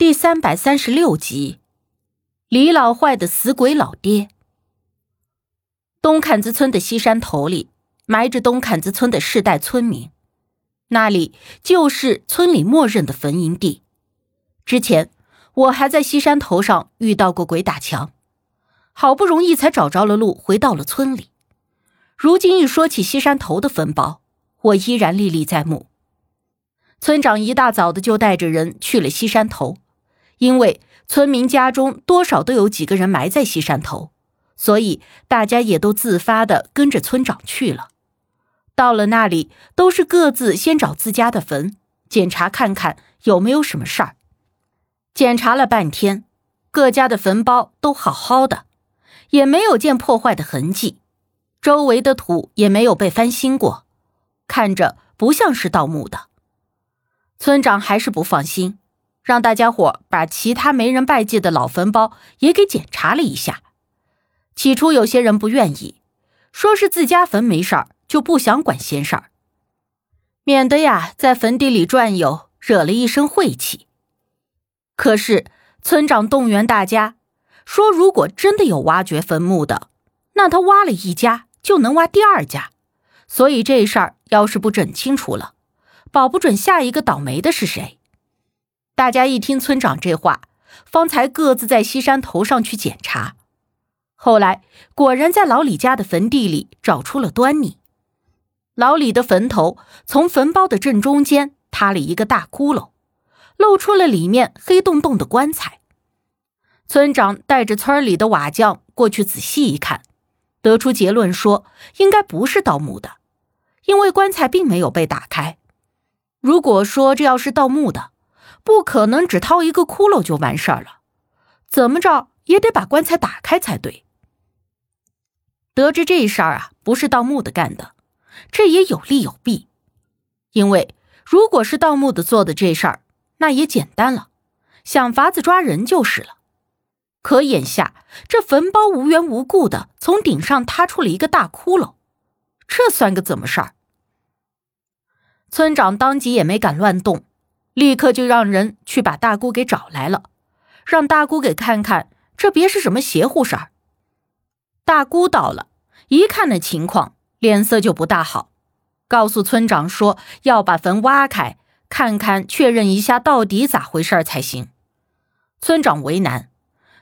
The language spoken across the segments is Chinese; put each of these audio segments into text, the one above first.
第三百三十六集，李老坏的死鬼老爹。东坎子村的西山头里埋着东坎子村的世代村民，那里就是村里默认的坟茔地。之前我还在西山头上遇到过鬼打墙，好不容易才找着了路，回到了村里。如今一说起西山头的坟包，我依然历历在目。村长一大早的就带着人去了西山头。因为村民家中多少都有几个人埋在西山头，所以大家也都自发的跟着村长去了。到了那里，都是各自先找自家的坟检查看看有没有什么事儿。检查了半天，各家的坟包都好好的，也没有见破坏的痕迹，周围的土也没有被翻新过，看着不像是盗墓的。村长还是不放心。让大家伙把其他没人拜祭的老坟包也给检查了一下。起初有些人不愿意，说是自家坟没事儿，就不想管闲事儿，免得呀在坟地里转悠，惹了一身晦气。可是村长动员大家，说如果真的有挖掘坟墓的，那他挖了一家就能挖第二家，所以这事儿要是不整清楚了，保不准下一个倒霉的是谁。大家一听村长这话，方才各自在西山头上去检查。后来果然在老李家的坟地里找出了端倪。老李的坟头从坟包的正中间塌了一个大窟窿，露出了里面黑洞洞的棺材。村长带着村里的瓦匠过去仔细一看，得出结论说应该不是盗墓的，因为棺材并没有被打开。如果说这要是盗墓的，不可能只掏一个窟窿就完事儿了，怎么着也得把棺材打开才对。得知这事儿啊不是盗墓的干的，这也有利有弊。因为如果是盗墓的做的这事儿，那也简单了，想法子抓人就是了。可眼下这坟包无缘无故的从顶上塌出了一个大窟窿，这算个怎么事儿？村长当即也没敢乱动。立刻就让人去把大姑给找来了，让大姑给看看这别是什么邪乎事儿。大姑到了，一看那情况，脸色就不大好，告诉村长说要把坟挖开，看看确认一下到底咋回事才行。村长为难，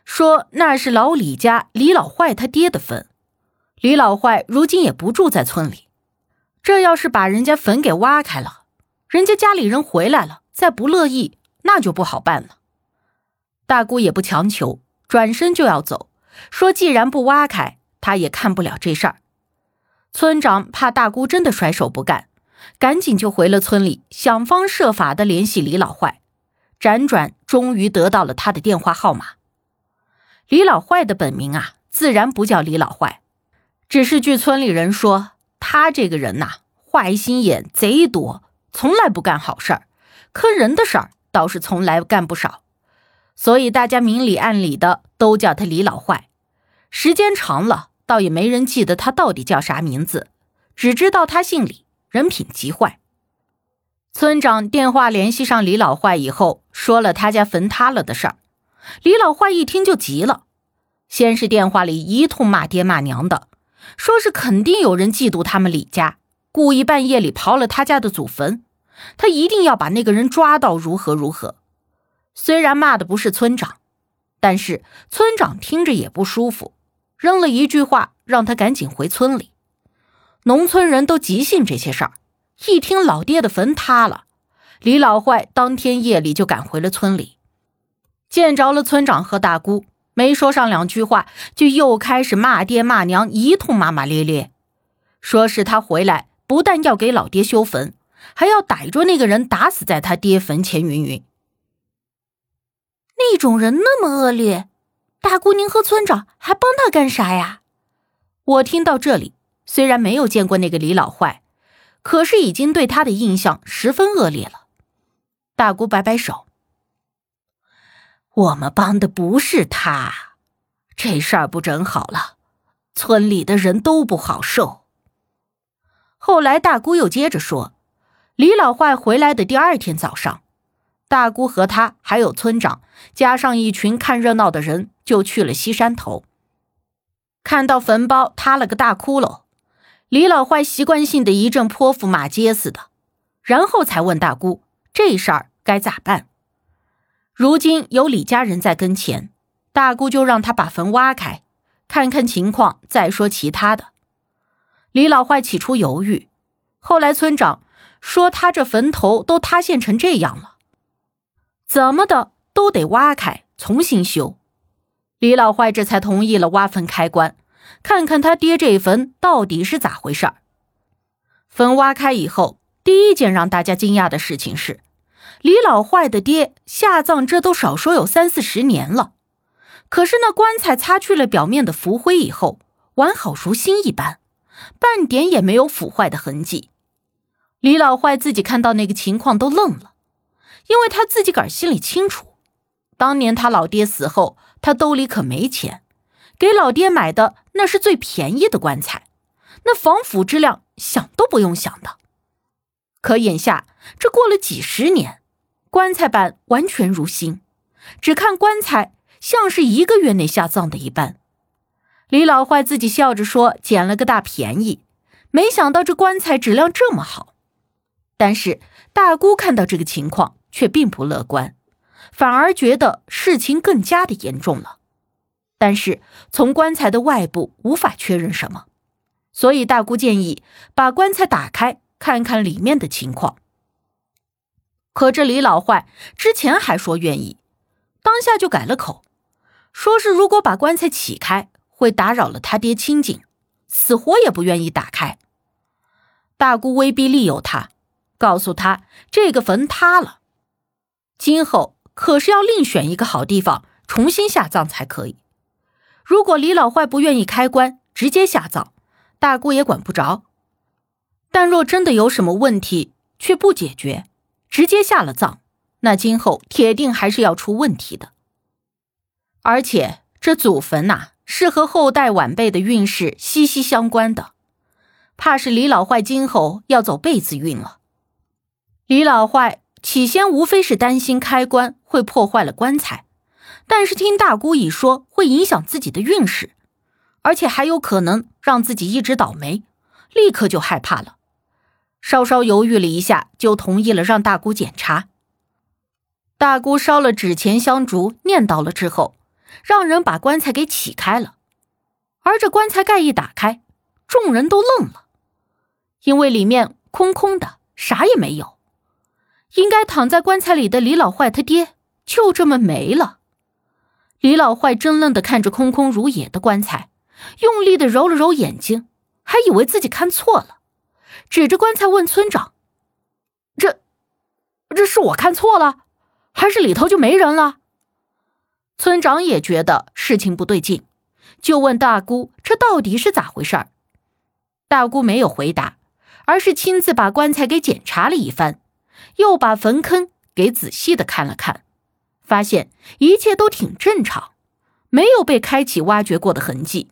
说那是老李家李老坏他爹的坟，李老坏如今也不住在村里，这要是把人家坟给挖开了，人家家里人回来了。再不乐意，那就不好办了。大姑也不强求，转身就要走，说：“既然不挖开，他也看不了这事儿。”村长怕大姑真的甩手不干，赶紧就回了村里，想方设法的联系李老坏。辗转，终于得到了他的电话号码。李老坏的本名啊，自然不叫李老坏，只是据村里人说，他这个人呐，坏心眼贼多，从来不干好事儿。坑人的事儿倒是从来干不少，所以大家明里暗里的都叫他李老坏。时间长了，倒也没人记得他到底叫啥名字，只知道他姓李，人品极坏。村长电话联系上李老坏以后，说了他家坟塌了的事儿。李老坏一听就急了，先是电话里一通骂爹骂娘的，说是肯定有人嫉妒他们李家，故意半夜里刨了他家的祖坟。他一定要把那个人抓到，如何如何？虽然骂的不是村长，但是村长听着也不舒服，扔了一句话，让他赶紧回村里。农村人都极信这些事儿，一听老爹的坟塌了，李老坏当天夜里就赶回了村里，见着了村长和大姑，没说上两句话，就又开始骂爹骂娘，一通骂骂咧咧，说是他回来不但要给老爹修坟。还要逮住那个人，打死在他爹坟前。云云，那种人那么恶劣，大姑您和村长还帮他干啥呀？我听到这里，虽然没有见过那个李老坏，可是已经对他的印象十分恶劣了。大姑摆摆手：“我们帮的不是他，这事儿不整好了，村里的人都不好受。”后来大姑又接着说。李老坏回来的第二天早上，大姑和他还有村长，加上一群看热闹的人，就去了西山头。看到坟包塌了个大窟窿，李老坏习惯性的一阵泼妇骂街似的，然后才问大姑这事儿该咋办。如今有李家人在跟前，大姑就让他把坟挖开，看看情况再说其他的。李老坏起初犹豫，后来村长说他这坟头都塌陷成这样了。怎么的都得挖开重新修，李老坏这才同意了挖坟开棺，看看他爹这坟到底是咋回事儿。坟挖开以后，第一件让大家惊讶的事情是，李老坏的爹下葬这都少说有三四十年了，可是那棺材擦去了表面的浮灰以后，完好如新一般，半点也没有腐坏的痕迹。李老坏自己看到那个情况都愣了。因为他自己个儿心里清楚，当年他老爹死后，他兜里可没钱，给老爹买的那是最便宜的棺材，那防腐质量想都不用想的。可眼下这过了几十年，棺材板完全如新，只看棺材像是一个月内下葬的一般。李老坏自己笑着说捡了个大便宜，没想到这棺材质量这么好。但是大姑看到这个情况。却并不乐观，反而觉得事情更加的严重了。但是从棺材的外部无法确认什么，所以大姑建议把棺材打开看看里面的情况。可这李老坏之前还说愿意，当下就改了口，说是如果把棺材起开会打扰了他爹清静，死活也不愿意打开。大姑威逼利诱他，告诉他这个坟塌了。今后可是要另选一个好地方重新下葬才可以。如果李老坏不愿意开棺直接下葬，大姑也管不着。但若真的有什么问题却不解决，直接下了葬，那今后铁定还是要出问题的。而且这祖坟呐，是和后代晚辈的运势息息相关的，怕是李老坏今后要走辈子运了。李老坏。起先无非是担心开棺会破坏了棺材，但是听大姑一说会影响自己的运势，而且还有可能让自己一直倒霉，立刻就害怕了。稍稍犹豫了一下，就同意了让大姑检查。大姑烧了纸钱香烛，念叨了之后，让人把棺材给起开了。而这棺材盖一打开，众人都愣了，因为里面空空的，啥也没有。应该躺在棺材里的李老坏他爹就这么没了。李老坏怔愣的看着空空如也的棺材，用力的揉了揉眼睛，还以为自己看错了，指着棺材问村长：“这，这是我看错了，还是里头就没人了？”村长也觉得事情不对劲，就问大姑：“这到底是咋回事儿？”大姑没有回答，而是亲自把棺材给检查了一番。又把坟坑给仔细的看了看，发现一切都挺正常，没有被开启挖掘过的痕迹。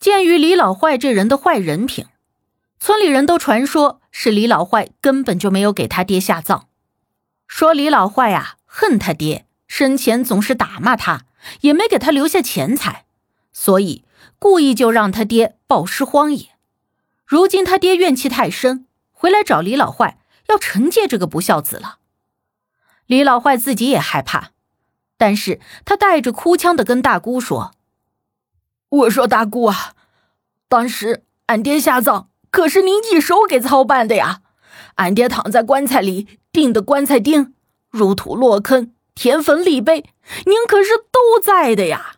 鉴于李老坏这人的坏人品，村里人都传说是李老坏根本就没有给他爹下葬，说李老坏啊恨他爹，生前总是打骂他，也没给他留下钱财，所以故意就让他爹暴尸荒野。如今他爹怨气太深，回来找李老坏。要惩戒这个不孝子了，李老坏自己也害怕，但是他带着哭腔的跟大姑说：“我说大姑啊，当时俺爹下葬可是您一手给操办的呀，俺爹躺在棺材里钉的棺材钉，入土落坑，填坟立碑，您可是都在的呀。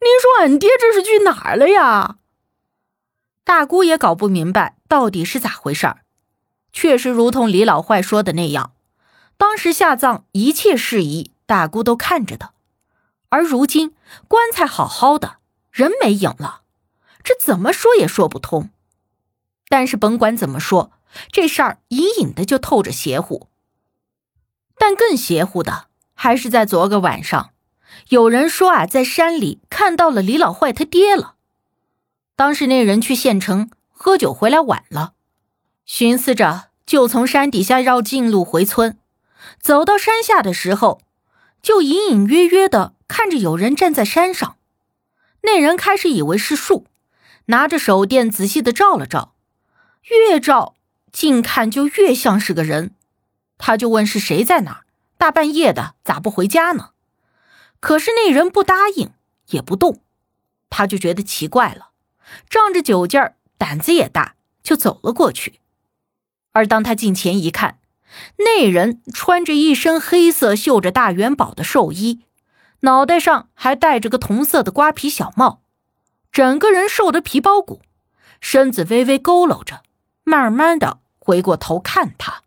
您说俺爹这是去哪儿了呀？”大姑也搞不明白到底是咋回事儿。确实如同李老坏说的那样，当时下葬一切事宜，大姑都看着的。而如今棺材好好的，人没影了，这怎么说也说不通。但是甭管怎么说，这事儿隐隐的就透着邪乎。但更邪乎的还是在昨个晚上，有人说啊，在山里看到了李老坏他爹了。当时那人去县城喝酒回来晚了。寻思着，就从山底下绕近路回村，走到山下的时候，就隐隐约约的看着有人站在山上。那人开始以为是树，拿着手电仔细的照了照，越照近看就越像是个人。他就问是谁在哪儿？大半夜的咋不回家呢？可是那人不答应，也不动。他就觉得奇怪了，仗着酒劲儿，胆子也大，就走了过去。而当他近前一看，那人穿着一身黑色绣着大元宝的寿衣，脑袋上还戴着个同色的瓜皮小帽，整个人瘦得皮包骨，身子微微佝偻着，慢慢的回过头看他。